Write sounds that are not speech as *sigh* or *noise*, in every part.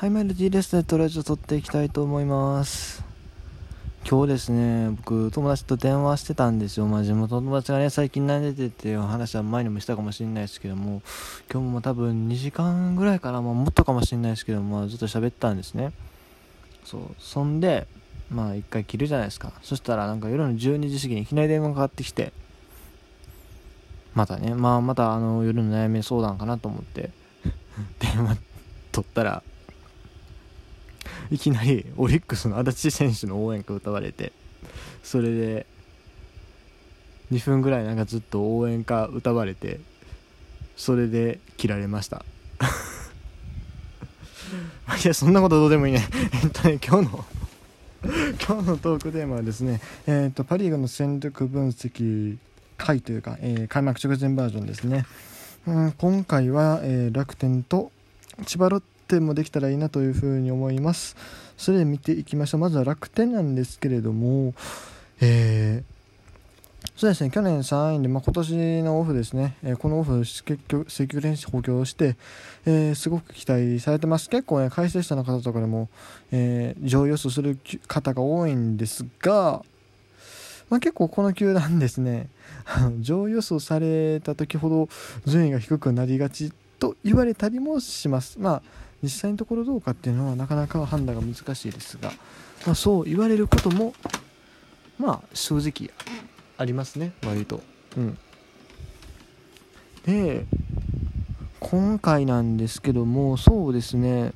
はい、メルディーですね、トレジを取っていきたいと思います。今日ですね、僕、友達と電話してたんですよ。まあ、地元の友達がね、最近何出てっていう話は前にもしたかもしれないですけども、今日も多分2時間ぐらいかな、まあ、もっとかもしれないですけども、ずっと喋ったんですね。そう。そんで、まあ、一回切るじゃないですか。そしたら、なんか夜の12時過ぎにいきなり電話がかかってきて、またね、まあ、またあの夜の悩み相談かなと思って、*laughs* 電話取ったら、いきなりオリックスの足立選手の応援歌歌われてそれで2分ぐらいなんかずっと応援歌歌われてそれで切られました。*laughs* いやそんなことどうでもいいね。えっとね今日の *laughs* 今日のトークテーマはですね、えーと、パ・リーグの戦力分析回というか、えー、開幕直前バージョンですね、うん、今回は、えー、楽天と千葉ロッ点もできたらいいなというふうに思います。それで見ていきましょう。まずは楽天なんですけれども、えー、そうですね、去年3位で、まあ、今年のオフですね、えー、このオフ、結局、積極練習補強して、えー、すごく期待されてます。結構ね、解説者の方とかでも、えー、上位予想する方が多いんですが、まあ、結構この球団ですね、*laughs* 上位予想された時ほど順位が低くなりがちと言われたりもします。まあ実際のところどうかっていうのはなかなか判断が難しいですが、まあ、そう言われることもまあ正直ありますね割と。うん。で今回なんですけどもそうですね。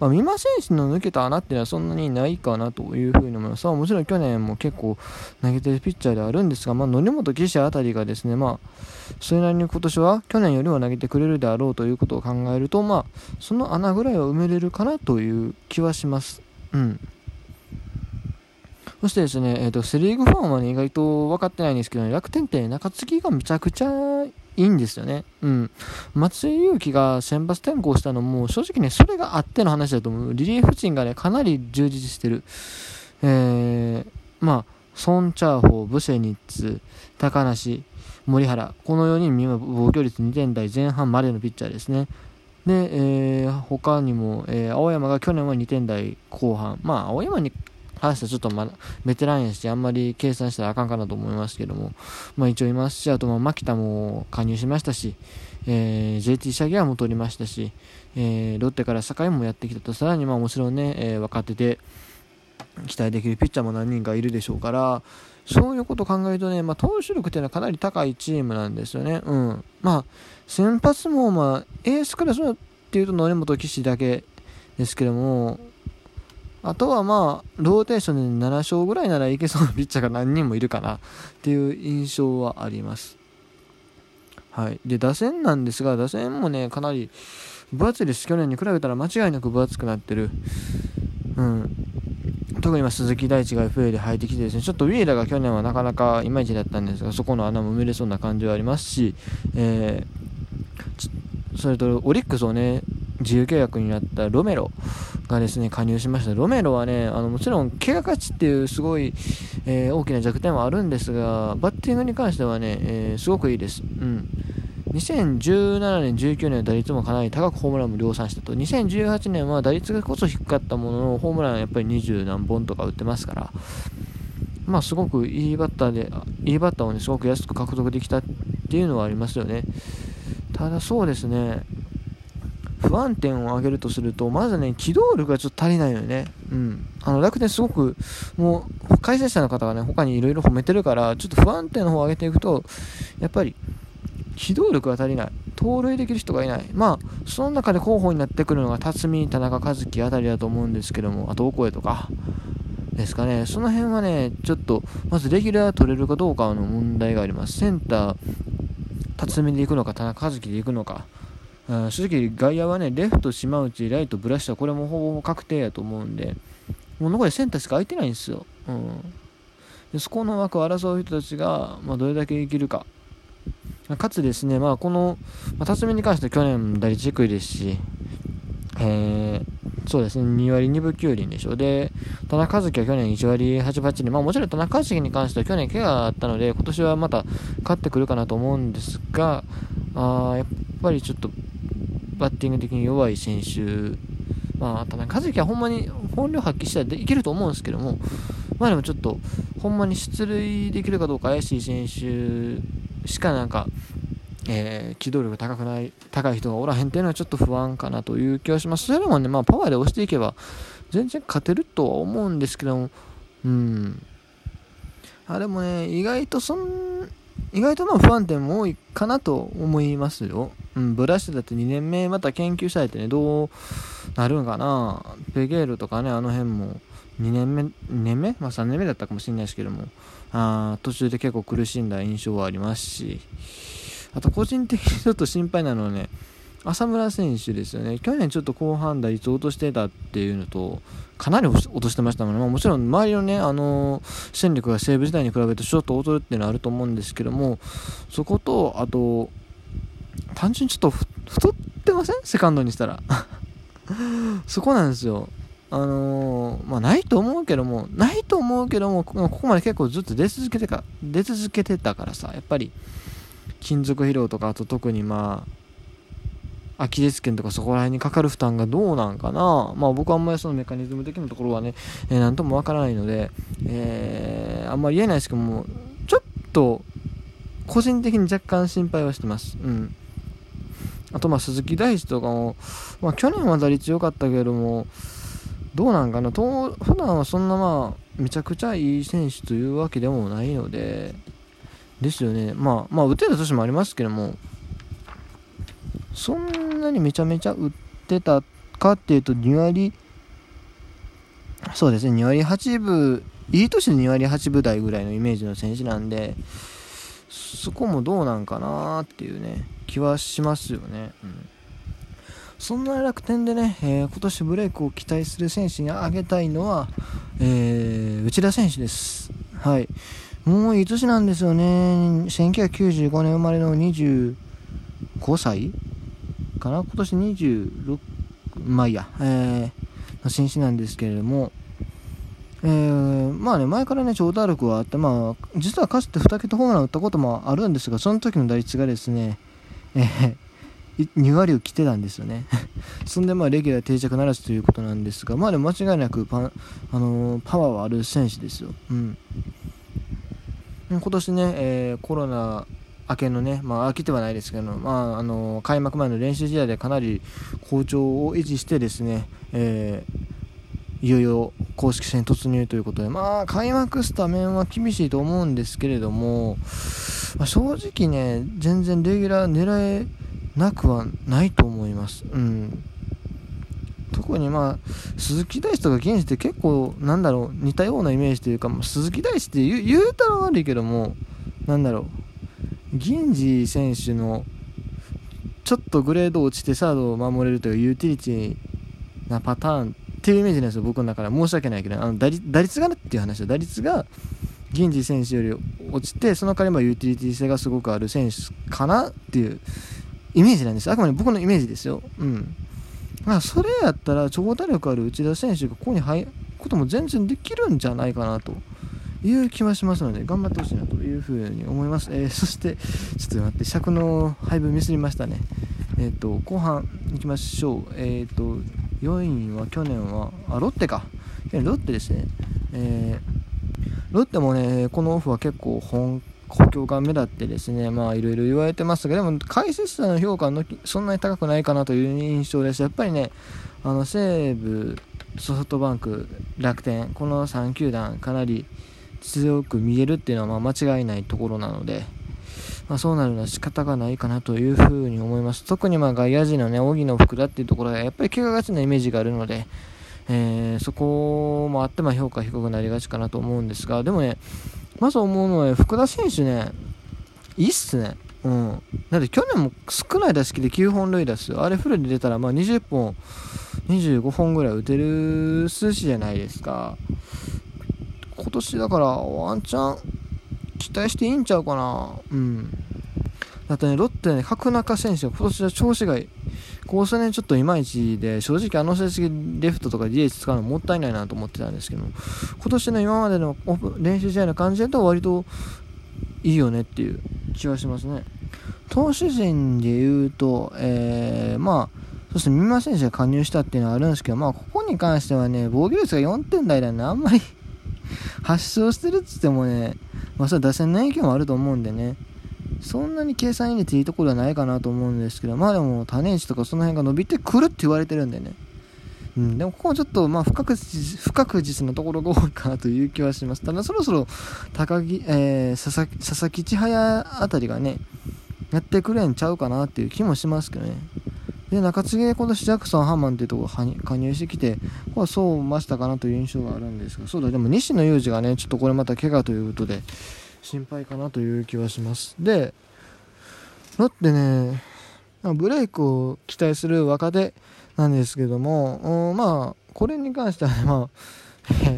まあ、三馬選手の抜けた穴っていうのはそんなにないかなというふうに思います。もちろん去年も結構投げてるピッチャーではあるんですが、まあ、則本、岸あたりがですね、まあ、それなりに今年は去年よりは投げてくれるであろうということを考えると、まあ、その穴ぐらいは埋めれるかなという気はします。うん。そしてですね、えーと、セ・リーグファンは、ね、意外と分かってないんですけど、ね、楽天って中継ぎがめちゃくちゃいいんですよね。うん。松井裕樹が選抜転向したのも、正直ね、それがあっての話だと思う。リリーフ陣がね、かなり充実してる。えー、まあ、ソン・チャーホー、ブセニッツ、高梨、森原、この4人今防御率2点台前半までのピッチャーですね。で、えー、他にも、えー、青山が去年は2点台後半。まあ、青山に関してちょっとまだベテランやし、あんまり計算したらあかんかなと思いますけども、まあ一応いますし、あとまあ牧田も加入しましたし、えー、JT シャギアも取りましたし、えー、ロッテから境もやってきたと、さらにまあもちろんね、えー、若手で期待できるピッチャーも何人かいるでしょうから、そういうことを考えるとね、まあ、投手力っていうのはかなり高いチームなんですよね。うん。まあ、先発も、まあ、エースクラスっていうと、則本騎士だけですけども、あとはまあ、ローテーションで7勝ぐらいならいけそうなピッチャーが何人もいるかなっていう印象はあります。はい。で、打線なんですが、打線もね、かなり分厚いです。去年に比べたら間違いなく分厚くなってる。うん。特に今鈴木大地が FA で入ってきてですね、ちょっとウィーラーが去年はなかなかいまいちだったんですが、そこの穴も埋めれそうな感じはありますし、えー、それとオリックスをね、自由契約になったロメロがですね、加入しました。ロメロはね、あのもちろん怪我勝ちっていうすごい、えー、大きな弱点はあるんですが、バッティングに関してはね、えー、すごくいいです。うん。2017年、19年打率もかなり高くホームランも量産したと。2018年は打率がこそ低かったものの、ホームランはやっぱり20何本とか打ってますから、まあすごくいいバッターで、いいバッターをね、すごく安く獲得できたっていうのはありますよね。ただそうですね、不安点を上げるとすると、まずね、機動力がちょっと足りないよね。うん。あの、楽天すごく、もう、解説者の方がね、他にいろいろ褒めてるから、ちょっと不安定の方を上げていくと、やっぱり、機動力が足りない。盗塁できる人がいない。まあ、その中で候補になってくるのが辰巳、田中和樹あたりだと思うんですけども、あと、オコエとか、ですかね。その辺はね、ちょっと、まずレギュラー取れるかどうかの問題があります。センター、辰巳で行くのか、田中和樹で行くのか。正直、外野はね、レフト、島内、ライト、ブラッシュこれもほぼ確定やと思うんで、もう残りセンターしか空いてないんですよ。うん。でそこの枠を争う人たちが、まあ、どれだけ生きるか。かつですね、まあ、この、まあ、辰巳に関しては去年打率低いですし、えー、そうですね、2割2分9厘でしょう。で、田中和樹は去年1割8分8厘。まあもちろん田中和樹に関しては去年怪我があったので、今年はまた勝ってくるかなと思うんですが、あやっぱりちょっとバッティング的に弱い選手まあ、ただ、和樹はほんまに本領発揮したらいけると思うんですけども、まあでもちょっと、ほんまに出塁できるかどうか怪しい選手しかなんか、えー、機動力高くない、高い人がおらへんっていうのはちょっと不安かなという気はします。それでもね、まあパワーで押していけば、全然勝てるとは思うんですけども、うん。あ、でもね、意外とそん、意外とまあ不安定も多いかなと思いますよ。うん、ブラシだって2年目また研究されてね、どうなるんかな。ペゲールとかね、あの辺も2年目、2年目？まあ3年目だったかもしれないですけども、あ途中で結構苦しんだ印象はありますし、あと個人的にちょっと心配なのはね、浅村選手ですよね、去年ちょっと後半打率落としてたっていうのと、かなり落としてましたもんね、まあ、もちろん周りのね、あのー、戦力が西武時代に比べてちょっと劣るっていうのはあると思うんですけども、そこと、あと、単純にちょっと太ってません？セカンドにしたら。*laughs* そこなんですよ。あのー、まあ、ないと思うけども、ないと思うけども、ここまで結構ずっと出続けてか、出続けてたからさ、やっぱり、金属疲労とか、あと特にまあ、アキレス腱とかそこら辺にかかる負担がどうなんかな。まあ僕はあんまりそのメカニズム的なところはね、えー、なんともわからないので、えー、あんまり言えないですけども、ちょっと、個人的に若干心配はしてます。うん。あとまあ鈴木大地とかも、まあ去年は打率良かったけれども、どうなんかなと普段はそんなまあめちゃくちゃいい選手というわけでもないのでですよねまあまあ打てた年もありますけどもそんなにめちゃめちゃ打ってたかっていうと2割そうですね2割8分いい年で2割8分台ぐらいのイメージの選手なんでそこもどうなんかなっていうね気はしますよね、うんそんな楽天でね、えー、今年ブレイクを期待する選手に挙げたいのは、えー、内田選手です。はい。もういい年なんですよね。1995年生まれの25歳かな？今年26、まあいいや、えー、の選手なんですけれども、えー、まあね、前からね、長打力はあって、まあ、実はかつて2桁ホームラン打ったこともあるんですが、その時の打率がですね、えー、2割を切ってたんですよね。*laughs* そんでまあレギュラー定着ならずということなんですがまあでも間違いなくパ,、あのー、パワーはある選手ですよ、うん、今年ね、えー、コロナ明けのね、まあ、明けてはないですけど、まああの、開幕前の練習試合でかなり好調を維持してですね、えいよいよ公式戦突入ということで、まあ、開幕スタメンは厳しいと思うんですけれども、まあ、正直ね、全然レギュラー狙えなくはないと思います。うん。特にまあ、鈴木大地とか源氏って結構、なんだろう、似たようなイメージというか、まあ、鈴木大地って言う言うたら悪いけども、なんだろう、銀次選手の、ちょっとグレード落ちてサードを守れるというユーティリティなパターンっていうイメージなんですよ、僕の中では。申し訳ないけど、あの打率がねっていう話は、打率が、銀次選手より落ちて、その代わりユーティリティ性がすごくある選手かなっていうイメージなんです。あくまで僕のイメージですよ。うん。まあ、それやったら、長打力ある内田選手がここに入ることも全然できるんじゃないかなという気はしますので、頑張ってほしいなというふうに思います。えー、*laughs* そして、ちょっと待って、尺の配分ミスりましたね。えっ、ー、と、後半行きましょう。えっ、ー、と、4位は去年は、あ、ロッテか。ロッテですね。えー、ロッテもね、このオフは結構本補強が目立ってですね、まあいろいろ言われてますが、でも解説者の評価のそんなに高くないかなという印象です。やっぱりね、あの西武、ソフトバンク、楽天、この3球団かなり強く見えるっていうのはま間違いないところなので、まあ、そうなるのは仕方がないかなというふうに思います。特にまあ外野陣のね、荻野福田っていうところがやっぱり怪我がちなイメージがあるので、えー、そこもあってま評価低くなりがちかなと思うんですが、でもね、まず思うのは、福田選手ね、いいっすね。うん。だって去年も少ない打席で9本塁打すよ。あれフルで出たら、まあ20本、25本ぐらい打てる数字じゃないですか。今年だからワンチャン期待していいんちゃうかな。うん。だってね、ロッテね、角中選手が今年は調子がいい。こ数年ちょっといまいちで、正直あの成績レフトとか DH 使うのもったいないなと思ってたんですけど今年の今までの練習試合の感じだと割といいよねっていう気はしますね。投手陣で言うと、えー、まあ、そして三馬選手が加入したっていうのはあるんですけど、まあ、ここに関してはね、防御率が4点台だね、あんまり発症してるっつってもね、まあ、それは打線の影響もあると思うんでね、そんなに計算入れていいところではないかなと思うんですけど、まあでも、種市とかその辺が伸びてくるって言われてるんでね、うん、でもここはちょっとまあ不確実不確実なところが多いかなという気はします。ただそろそろ高木、えー、佐々佐々木千早あたりがね、やってくれんちゃうかなっていう気もしますけどね。で、中継ぎで今年ジャクソン、ハンマンっていうところ加入してきて、ここはそうましたかなという印象があるんですが、そうだ、でも西野裕二がね、ちょっとこれまた怪我ということで、心配かなという気はします。で、ロッテね、ブレイクを期待する若手なんですけども、まあ、これに関してはね、まあ、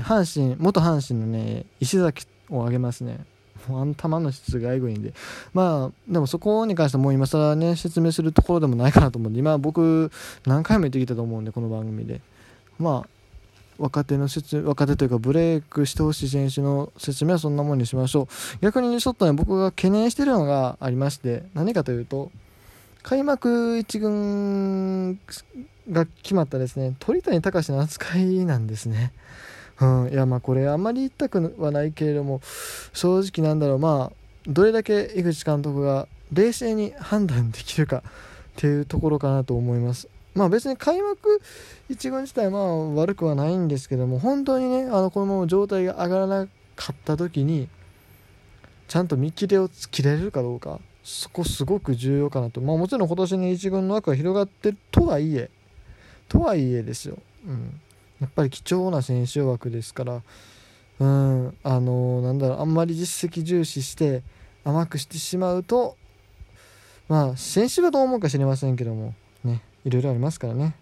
阪神、元阪神のね、石崎を挙げますね。もうあの球の質がえぐいんで。まあ、でもそこに関してはもう今更ね、説明するところでもないかなと思うんで、今僕、何回も言ってきたと思うんで、この番組で。まあ、若手の説若手というかブレイクしてほしい選手の説明はそんなもんにしましょう逆にちょっとね僕が懸念してるのがありまして何かというと開幕1軍が決まったですね鳥谷隆の扱いなんですね。うん、いやまあこれあんまり言いたくはないけれども正直なんだろうまあどれだけ井口監督が冷静に判断できるかっていうところかなと思います。まあ別に開幕1軍自体まあ悪くはないんですけども本当にねあのこのまま状態が上がらなかった時にちゃんと見切れを切れるかどうかそこすごく重要かなと。まあもちろん今年に1軍の枠が広がってるとはいえとはいえですよ、うん、やっぱり貴重な選手枠ですからうんあのー、なんだろうあんまり実績重視して甘くしてしまうとまあ選手はどう思うか知りませんけどもねいろいろありますからね。